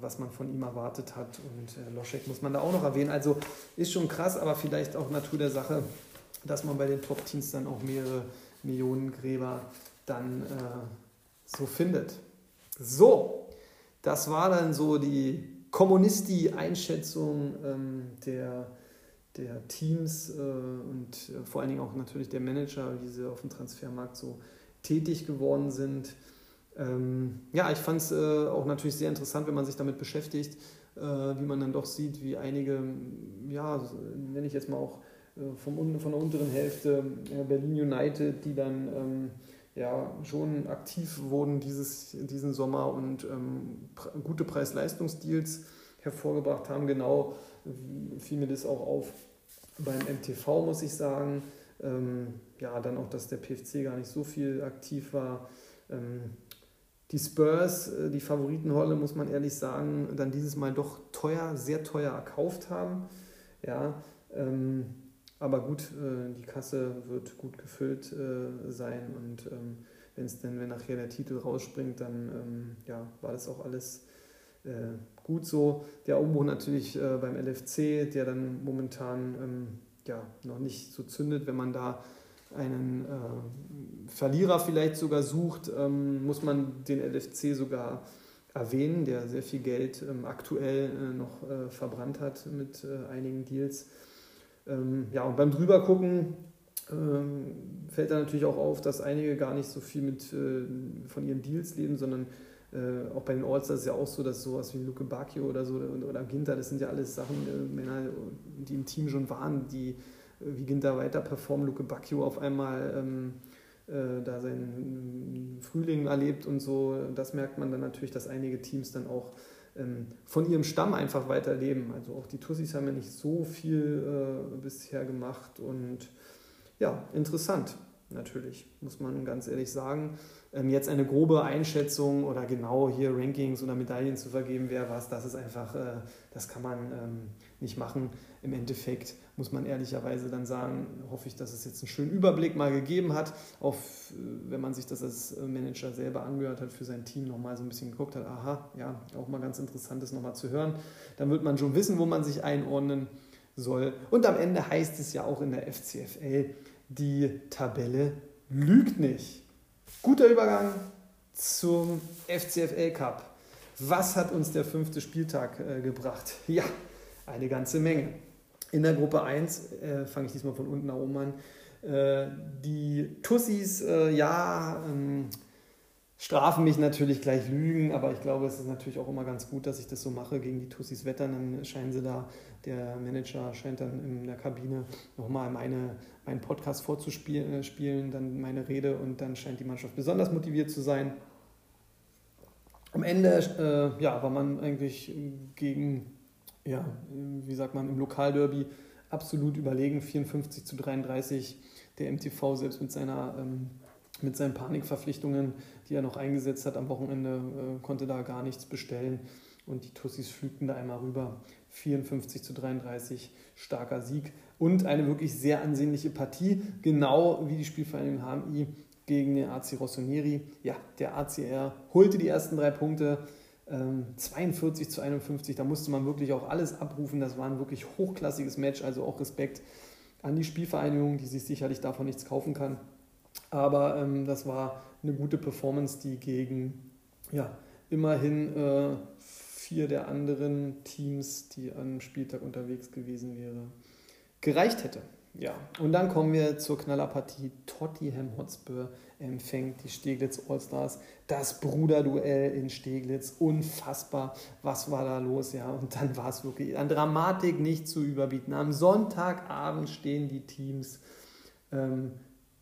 was man von ihm erwartet hat. Und äh, Loschek muss man da auch noch erwähnen. Also ist schon krass, aber vielleicht auch Natur der Sache, dass man bei den Top-Teams dann auch mehrere Millionen Gräber dann äh, so findet. So, das war dann so die Kommunisti-Einschätzung ähm, der der Teams äh, und äh, vor allen Dingen auch natürlich der Manager, wie sie auf dem Transfermarkt so tätig geworden sind. Ähm, ja, ich fand es äh, auch natürlich sehr interessant, wenn man sich damit beschäftigt, äh, wie man dann doch sieht, wie einige, ja, nenne ich jetzt mal auch äh, vom, von der unteren Hälfte äh, Berlin United, die dann ähm, ja, schon aktiv wurden dieses, diesen Sommer und ähm, gute Preis-Leistungsdeals hervorgebracht haben. Genau fiel mir das auch auf beim MTV, muss ich sagen. Ähm, ja, dann auch, dass der PFC gar nicht so viel aktiv war. Ähm, die Spurs, äh, die Favoritenrolle, muss man ehrlich sagen, dann dieses Mal doch teuer, sehr teuer erkauft haben. Ja, ähm, aber gut, äh, die Kasse wird gut gefüllt äh, sein und ähm, wenn es denn, wenn nachher der Titel rausspringt, dann ähm, ja, war das auch alles äh, gut so. Der Umbruch natürlich äh, beim LFC, der dann momentan ähm, ja, noch nicht so zündet, wenn man da einen äh, Verlierer vielleicht sogar sucht, ähm, muss man den LFC sogar erwähnen, der sehr viel Geld ähm, aktuell äh, noch äh, verbrannt hat mit äh, einigen Deals. Ähm, ja, und beim Drübergucken ähm, fällt da natürlich auch auf, dass einige gar nicht so viel mit, äh, von ihren Deals leben, sondern äh, auch bei den Allstars ist ja auch so, dass sowas wie Luke Bacchio oder so oder, oder Ginter, das sind ja alles Sachen, äh, Männer, die im Team schon waren, die wie Ginter weiter performen, Luke Bacchio auf einmal ähm, äh, da seinen Frühling erlebt und so. Das merkt man dann natürlich, dass einige Teams dann auch ähm, von ihrem Stamm einfach weiterleben. Also auch die Tussis haben ja nicht so viel äh, bisher gemacht und ja, interessant natürlich, muss man ganz ehrlich sagen. Ähm, jetzt eine grobe Einschätzung oder genau hier Rankings oder Medaillen zu vergeben, wer was, das ist einfach, äh, das kann man ähm, nicht machen. Im Endeffekt muss man ehrlicherweise dann sagen, hoffe ich, dass es jetzt einen schönen Überblick mal gegeben hat, auf, äh, wenn man sich das als Manager selber angehört hat, für sein Team nochmal so ein bisschen geguckt hat, aha, ja, auch mal ganz interessant ist nochmal zu hören. Dann wird man schon wissen, wo man sich einordnen soll. Und am Ende heißt es ja auch in der FCFL, die Tabelle lügt nicht. Guter Übergang zum FCFL Cup. Was hat uns der fünfte Spieltag äh, gebracht? Ja, eine ganze Menge. In der Gruppe 1 äh, fange ich diesmal von unten nach oben an. Äh, die Tussis, äh, ja, ähm, strafen mich natürlich gleich Lügen, aber ich glaube, es ist natürlich auch immer ganz gut, dass ich das so mache, gegen die Tussis wettern, dann scheinen sie da, der Manager scheint dann in der Kabine nochmal meine, meinen Podcast vorzuspielen, äh, dann meine Rede und dann scheint die Mannschaft besonders motiviert zu sein. Am Ende äh, ja, war man eigentlich gegen, ja, wie sagt man, im Lokalderby absolut überlegen, 54 zu 33. Der MTV selbst mit seiner ähm, mit seinen Panikverpflichtungen, die er noch eingesetzt hat am Wochenende, äh, konnte da gar nichts bestellen. Und die Tussis flügten da einmal rüber. 54 zu 33, starker Sieg. Und eine wirklich sehr ansehnliche Partie, genau wie die Spielvereinigung HMI gegen den AC Rossoneri. Ja, der ACR holte die ersten drei Punkte. 42 ähm, zu 51, da musste man wirklich auch alles abrufen. Das war ein wirklich hochklassiges Match, also auch Respekt an die Spielvereinigung, die sich sicherlich davon nichts kaufen kann. Aber ähm, das war eine gute Performance, die gegen ja, immerhin äh, vier der anderen Teams, die am Spieltag unterwegs gewesen wäre, gereicht hätte. Ja, und dann kommen wir zur Knallerpartie. Tottenham Hotspur empfängt die Steglitz Allstars. Das Bruderduell in Steglitz. Unfassbar. Was war da los? Ja, und dann war es wirklich an Dramatik nicht zu überbieten. Am Sonntagabend stehen die Teams ähm,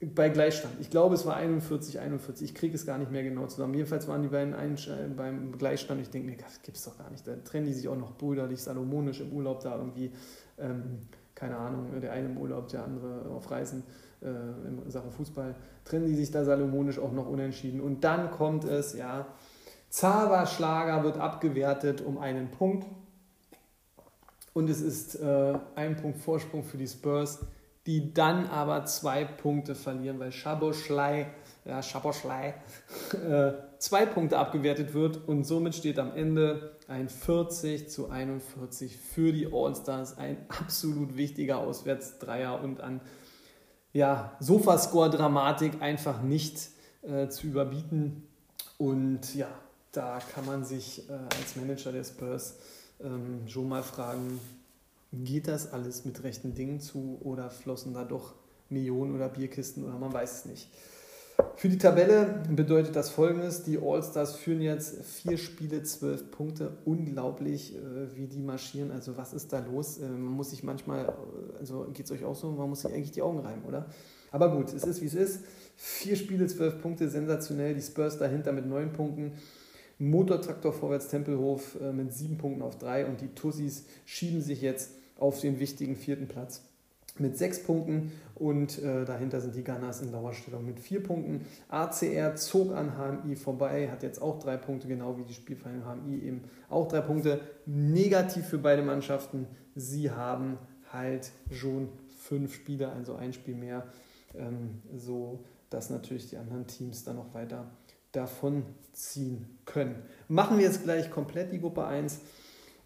bei Gleichstand. Ich glaube, es war 41, 41. Ich kriege es gar nicht mehr genau zusammen. Jedenfalls waren die beiden beim Gleichstand. Ich denke mir, das gibt es doch gar nicht. Da trennen die sich auch noch brüderlich, salomonisch im Urlaub da irgendwie. Ähm, keine Ahnung, der eine im Urlaub, der andere auf Reisen äh, in Sachen Fußball. Trennen die sich da salomonisch auch noch unentschieden. Und dann kommt es, ja, Zara-Schlager wird abgewertet um einen Punkt. Und es ist äh, ein Punkt Vorsprung für die Spurs die dann aber zwei Punkte verlieren, weil Schaboschlei, ja, Schaboschlei, äh, zwei Punkte abgewertet wird und somit steht am Ende ein 40 zu 41 für die All-Stars, ein absolut wichtiger Auswärtsdreier und an ja, Sofascore-Dramatik einfach nicht äh, zu überbieten. Und ja, da kann man sich äh, als Manager der Spurs ähm, schon mal fragen, Geht das alles mit rechten Dingen zu oder flossen da doch Millionen oder Bierkisten oder man weiß es nicht. Für die Tabelle bedeutet das folgendes: Die All-Stars führen jetzt vier Spiele, zwölf Punkte. Unglaublich, äh, wie die marschieren. Also, was ist da los? Äh, man muss sich manchmal, also geht es euch auch so, man muss sich eigentlich die Augen reiben, oder? Aber gut, es ist wie es ist. Vier Spiele, zwölf Punkte, sensationell. Die Spurs dahinter mit neun Punkten. Motortraktor vorwärts Tempelhof äh, mit sieben Punkten auf drei und die Tussis schieben sich jetzt auf den wichtigen vierten Platz mit sechs Punkten und äh, dahinter sind die Gunners in Dauerstellung mit vier Punkten. ACR zog an HMI vorbei, hat jetzt auch drei Punkte, genau wie die Spielvereinigung HMI eben auch drei Punkte. Negativ für beide Mannschaften, sie haben halt schon fünf Spiele, also ein Spiel mehr, ähm, so dass natürlich die anderen Teams dann noch weiter davon ziehen können. Machen wir jetzt gleich komplett die Gruppe 1.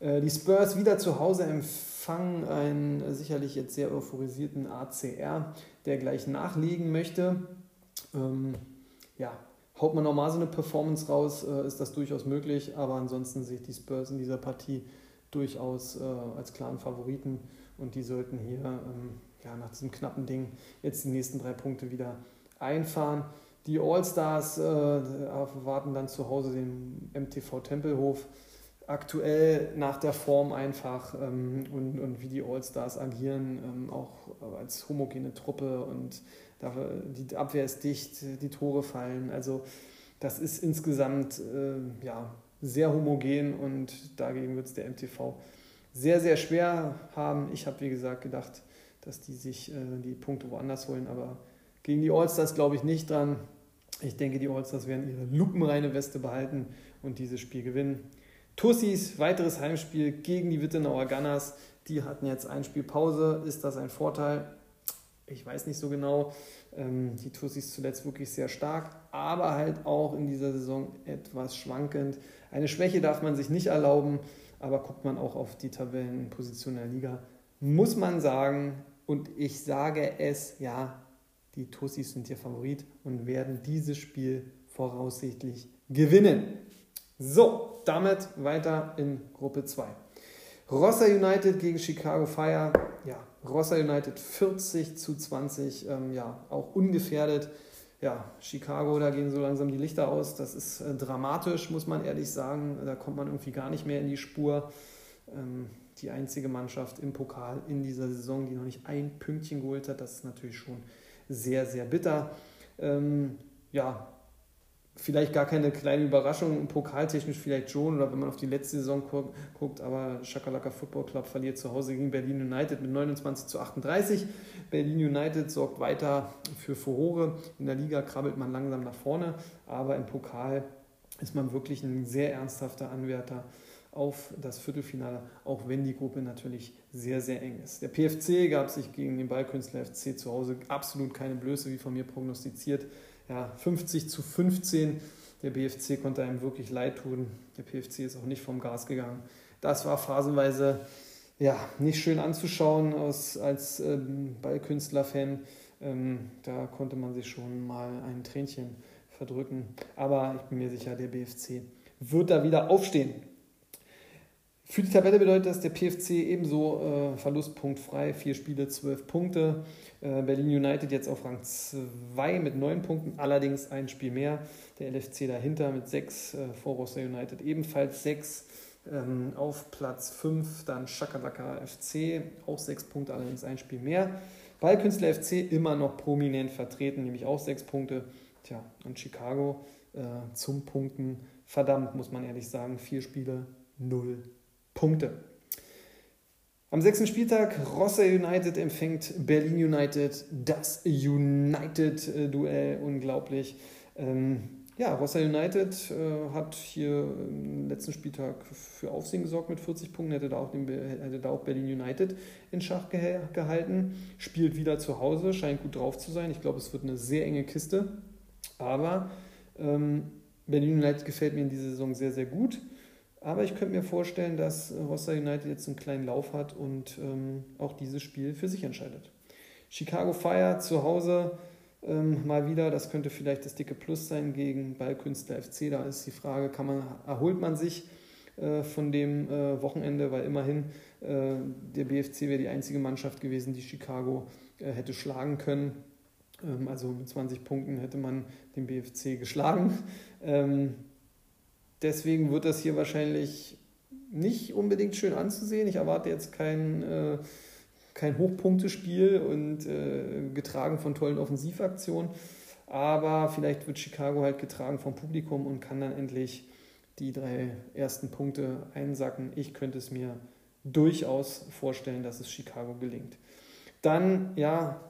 Äh, die Spurs wieder zu Hause empfangen einen sicherlich jetzt sehr euphorisierten ACR, der gleich nachlegen möchte. Ähm, ja, haut man normal so eine Performance raus, äh, ist das durchaus möglich, aber ansonsten sehe ich die Spurs in dieser Partie durchaus äh, als klaren Favoriten und die sollten hier ähm, ja, nach diesem knappen Ding jetzt die nächsten drei Punkte wieder einfahren. Die All-Stars äh, erwarten dann zu Hause den MTV Tempelhof aktuell nach der Form einfach ähm, und, und wie die All-Stars agieren, ähm, auch als homogene Truppe und dafür, die Abwehr ist dicht, die Tore fallen. Also das ist insgesamt äh, ja, sehr homogen und dagegen wird es der MTV sehr, sehr schwer haben. Ich habe, wie gesagt, gedacht, dass die sich äh, die Punkte woanders holen, aber gegen die All-Stars glaube ich nicht dran. Ich denke, die All-Stars werden ihre lupenreine Weste behalten und dieses Spiel gewinnen. Tussis, weiteres Heimspiel gegen die Wittenauer Gunners. Die hatten jetzt ein Spiel Pause. Ist das ein Vorteil? Ich weiß nicht so genau. Ähm, die Tussis zuletzt wirklich sehr stark, aber halt auch in dieser Saison etwas schwankend. Eine Schwäche darf man sich nicht erlauben, aber guckt man auch auf die Tabellenposition der Liga, muss man sagen, und ich sage es, ja, die Tussis sind hier Favorit und werden dieses Spiel voraussichtlich gewinnen. So, damit weiter in Gruppe 2. Rossa United gegen Chicago Fire. Ja, Rossa United 40 zu 20, ähm, ja, auch ungefährdet. Ja, Chicago, da gehen so langsam die Lichter aus. Das ist äh, dramatisch, muss man ehrlich sagen. Da kommt man irgendwie gar nicht mehr in die Spur. Ähm, die einzige Mannschaft im Pokal in dieser Saison, die noch nicht ein Pünktchen geholt hat. Das ist natürlich schon sehr, sehr bitter. Ähm, ja, vielleicht gar keine kleine Überraschung, pokaltechnisch vielleicht schon, oder wenn man auf die letzte Saison guckt, aber Shakalaka Football Club verliert zu Hause gegen Berlin United mit 29 zu 38. Berlin United sorgt weiter für Furore. In der Liga krabbelt man langsam nach vorne, aber im Pokal ist man wirklich ein sehr ernsthafter Anwärter auf das Viertelfinale, auch wenn die Gruppe natürlich sehr, sehr eng ist. Der PFC gab sich gegen den Ballkünstler FC zu Hause absolut keine Blöße, wie von mir prognostiziert ja, 50 zu 15. Der BFC konnte einem wirklich leid tun. Der PFC ist auch nicht vom Gas gegangen. Das war phasenweise ja, nicht schön anzuschauen aus, als ähm, Ballkünstler-Fan. Ähm, da konnte man sich schon mal ein Tränchen verdrücken. Aber ich bin mir sicher, der BFC wird da wieder aufstehen. Für die Tabelle bedeutet das, der PFC ebenso äh, verlustpunktfrei, vier Spiele, zwölf Punkte. Äh, Berlin United jetzt auf Rang 2 mit neun Punkten, allerdings ein Spiel mehr. Der LFC dahinter mit sechs, äh, Forrossa United ebenfalls sechs. Ähm, auf Platz 5 dann Shakalaka FC, auch sechs Punkte, allerdings ein Spiel mehr. Ballkünstler FC immer noch prominent vertreten, nämlich auch sechs Punkte. Tja, und Chicago äh, zum Punkten, verdammt, muss man ehrlich sagen, vier Spiele, null Punkte. Am sechsten Spieltag Rossa United empfängt Berlin United, das United-Duell, unglaublich. Ähm, ja, Rossa United äh, hat hier im letzten Spieltag für Aufsehen gesorgt mit 40 Punkten, hätte da auch, den, hätte da auch Berlin United in Schach ge gehalten, spielt wieder zu Hause, scheint gut drauf zu sein. Ich glaube, es wird eine sehr enge Kiste, aber ähm, Berlin United gefällt mir in dieser Saison sehr, sehr gut. Aber ich könnte mir vorstellen, dass Rossa United jetzt einen kleinen Lauf hat und ähm, auch dieses Spiel für sich entscheidet. Chicago Fire zu Hause ähm, mal wieder, das könnte vielleicht das dicke Plus sein gegen Ballkünstler FC. Da ist die Frage, kann man, erholt man sich äh, von dem äh, Wochenende, weil immerhin äh, der BFC wäre die einzige Mannschaft gewesen, die Chicago äh, hätte schlagen können. Ähm, also mit 20 Punkten hätte man den BFC geschlagen. Ähm, deswegen wird das hier wahrscheinlich nicht unbedingt schön anzusehen. Ich erwarte jetzt kein, äh, kein Hochpunktespiel und äh, getragen von tollen Offensivaktionen. Aber vielleicht wird Chicago halt getragen vom Publikum und kann dann endlich die drei ersten Punkte einsacken. Ich könnte es mir durchaus vorstellen, dass es Chicago gelingt. Dann, ja,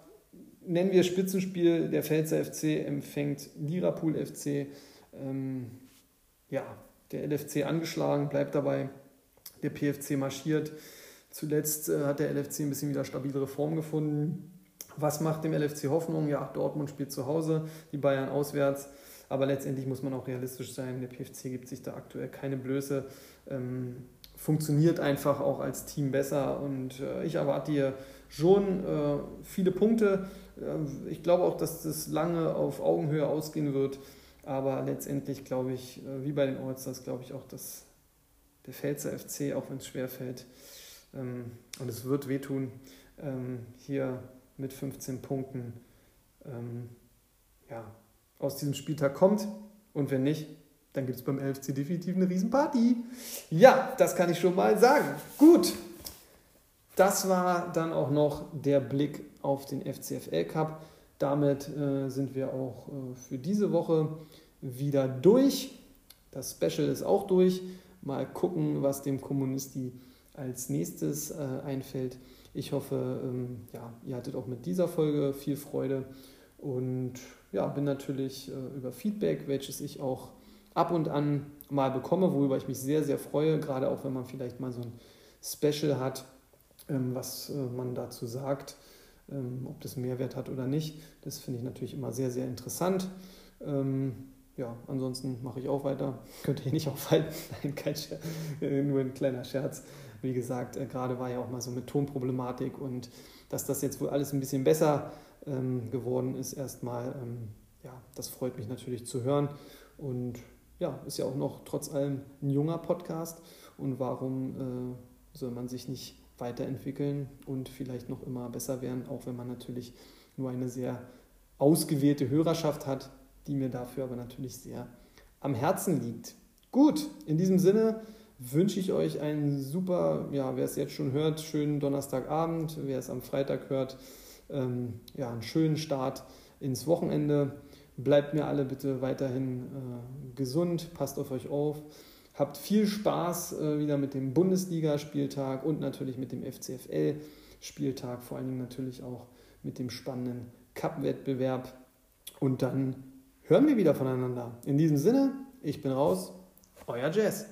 nennen wir Spitzenspiel, der Pfälzer FC empfängt Liverpool FC. Ähm, ja, der LFC angeschlagen, bleibt dabei. Der PFC marschiert. Zuletzt äh, hat der LFC ein bisschen wieder stabilere Form gefunden. Was macht dem LFC Hoffnung? Ja, Dortmund spielt zu Hause, die Bayern auswärts. Aber letztendlich muss man auch realistisch sein. Der PFC gibt sich da aktuell keine Blöße. Ähm, funktioniert einfach auch als Team besser. Und äh, ich erwarte hier schon äh, viele Punkte. Äh, ich glaube auch, dass das lange auf Augenhöhe ausgehen wird. Aber letztendlich glaube ich, äh, wie bei den Allstars, glaube ich auch, dass der Pfälzer FC, auch wenn es schwer fällt, ähm, und es wird wehtun, ähm, hier mit 15 Punkten ähm, ja, aus diesem Spieltag kommt. Und wenn nicht, dann gibt es beim LFC definitiv eine Riesenparty. Ja, das kann ich schon mal sagen. Gut, das war dann auch noch der Blick auf den FCFL Cup. Damit äh, sind wir auch äh, für diese Woche wieder durch. Das Special ist auch durch. Mal gucken, was dem Kommunisti als nächstes äh, einfällt. Ich hoffe, ähm, ja, ihr hattet auch mit dieser Folge viel Freude und ja, bin natürlich äh, über Feedback, welches ich auch ab und an mal bekomme, worüber ich mich sehr, sehr freue, gerade auch wenn man vielleicht mal so ein Special hat, ähm, was äh, man dazu sagt, ob das Mehrwert hat oder nicht. Das finde ich natürlich immer sehr, sehr interessant. Ähm, ja, ansonsten mache ich auch weiter. Könnt ihr nicht aufhalten. Nein, kein Scherz, äh, nur ein kleiner Scherz. Wie gesagt, äh, gerade war ja auch mal so mit Tonproblematik und dass das jetzt wohl alles ein bisschen besser ähm, geworden ist, erstmal, ähm, ja, das freut mich natürlich zu hören. Und ja, ist ja auch noch trotz allem ein junger Podcast. Und warum äh, soll man sich nicht weiterentwickeln und vielleicht noch immer besser werden, auch wenn man natürlich nur eine sehr ausgewählte Hörerschaft hat, die mir dafür aber natürlich sehr am Herzen liegt. Gut, in diesem Sinne wünsche ich euch einen super, ja, wer es jetzt schon hört, schönen Donnerstagabend, wer es am Freitag hört, ähm, ja, einen schönen Start ins Wochenende. Bleibt mir alle bitte weiterhin äh, gesund, passt auf euch auf, habt viel Spaß äh, wieder mit dem Bundesligaspieltag und natürlich mit dem FCFL-Spieltag, vor allen Dingen natürlich auch mit dem spannenden Cup-Wettbewerb. Und dann hören wir wieder voneinander. In diesem Sinne, ich bin raus, euer Jazz.